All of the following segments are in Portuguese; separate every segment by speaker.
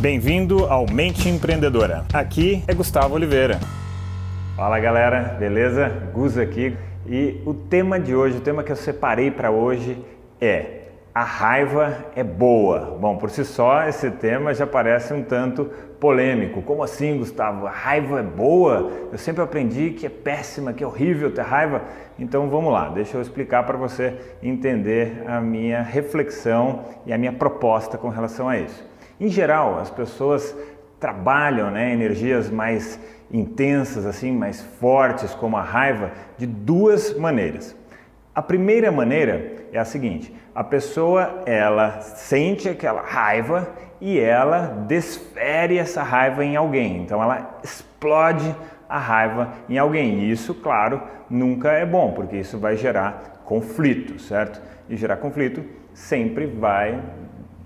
Speaker 1: Bem-vindo ao Mente Empreendedora. Aqui é Gustavo Oliveira. Fala galera, beleza? Gus aqui. E o tema de hoje, o tema que eu separei para hoje é a raiva é boa. Bom, por si só, esse tema já parece um tanto polêmico. Como assim, Gustavo? A raiva é boa? Eu sempre aprendi que é péssima, que é horrível ter raiva. Então vamos lá, deixa eu explicar para você entender a minha reflexão e a minha proposta com relação a isso. Em geral, as pessoas trabalham né, energias mais intensas, assim, mais fortes, como a raiva, de duas maneiras. A primeira maneira é a seguinte: a pessoa ela sente aquela raiva e ela desfere essa raiva em alguém. Então ela explode a raiva em alguém. E isso, claro, nunca é bom, porque isso vai gerar conflito, certo? E gerar conflito sempre vai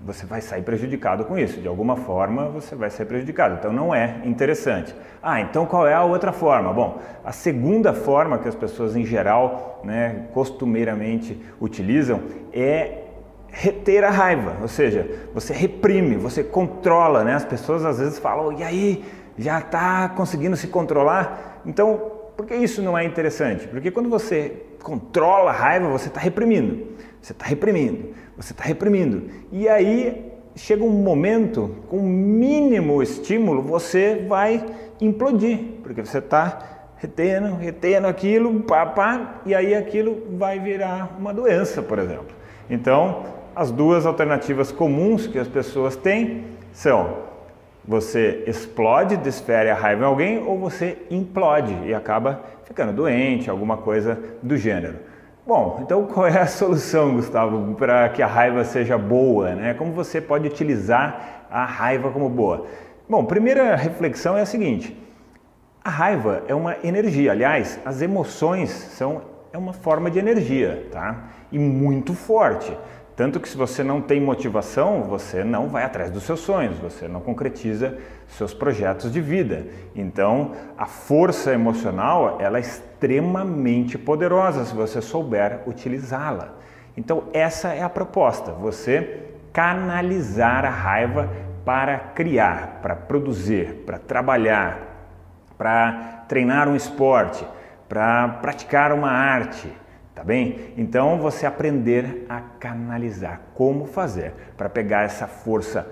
Speaker 1: você vai sair prejudicado com isso. De alguma forma, você vai ser prejudicado. Então, não é interessante. Ah, então qual é a outra forma? Bom, a segunda forma que as pessoas em geral, né, costumeiramente utilizam é reter a raiva, ou seja, você reprime, você controla, né? As pessoas às vezes falam, e aí, já está conseguindo se controlar? Então, por que isso não é interessante? Porque quando você controla a raiva, você está reprimindo, você está reprimindo, você está reprimindo. E aí chega um momento, com o mínimo estímulo, você vai implodir, porque você está retendo, retendo aquilo, pá, pá, e aí aquilo vai virar uma doença, por exemplo. Então, as duas alternativas comuns que as pessoas têm são você explode, desfere a raiva em alguém ou você implode e acaba ficando doente, alguma coisa do gênero. Bom, então qual é a solução, Gustavo, para que a raiva seja boa? Né? Como você pode utilizar a raiva como boa? Bom, primeira reflexão é a seguinte: a raiva é uma energia. Aliás, as emoções são é uma forma de energia, tá? E muito forte. Tanto que se você não tem motivação, você não vai atrás dos seus sonhos, você não concretiza seus projetos de vida. Então, a força emocional, ela é extremamente poderosa se você souber utilizá-la. Então, essa é a proposta, você canalizar a raiva para criar, para produzir, para trabalhar, para treinar um esporte, para praticar uma arte, Tá bem? Então você aprender a canalizar, como fazer para pegar essa força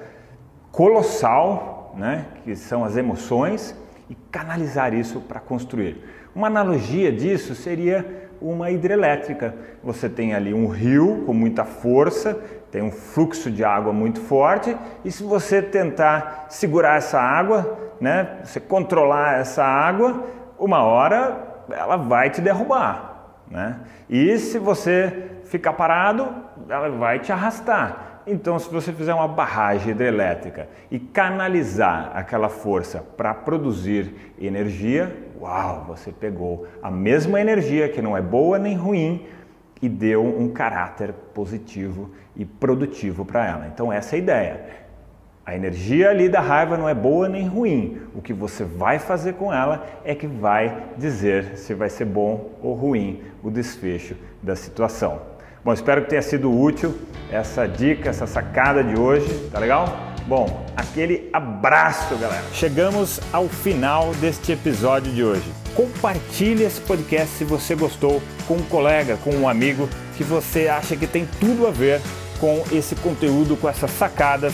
Speaker 1: colossal, né, que são as emoções, e canalizar isso para construir. Uma analogia disso seria uma hidrelétrica. Você tem ali um rio com muita força, tem um fluxo de água muito forte, e se você tentar segurar essa água, né, você controlar essa água, uma hora ela vai te derrubar. Né? E se você ficar parado, ela vai te arrastar. Então, se você fizer uma barragem hidrelétrica e canalizar aquela força para produzir energia, uau, você pegou a mesma energia que não é boa nem ruim e deu um caráter positivo e produtivo para ela. Então, essa é a ideia. A energia ali da raiva não é boa nem ruim. O que você vai fazer com ela é que vai dizer se vai ser bom ou ruim o desfecho da situação. Bom, espero que tenha sido útil essa dica, essa sacada de hoje, tá legal? Bom, aquele abraço, galera. Chegamos ao final deste episódio de hoje. Compartilhe esse podcast se você gostou com um colega, com um amigo que você acha que tem tudo a ver com esse conteúdo, com essas sacadas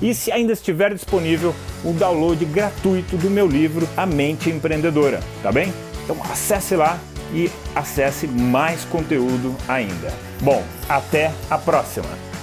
Speaker 1: e se ainda estiver disponível o download gratuito do meu livro A Mente Empreendedora, tá bem? Então acesse lá e acesse mais conteúdo ainda. Bom, até a próxima!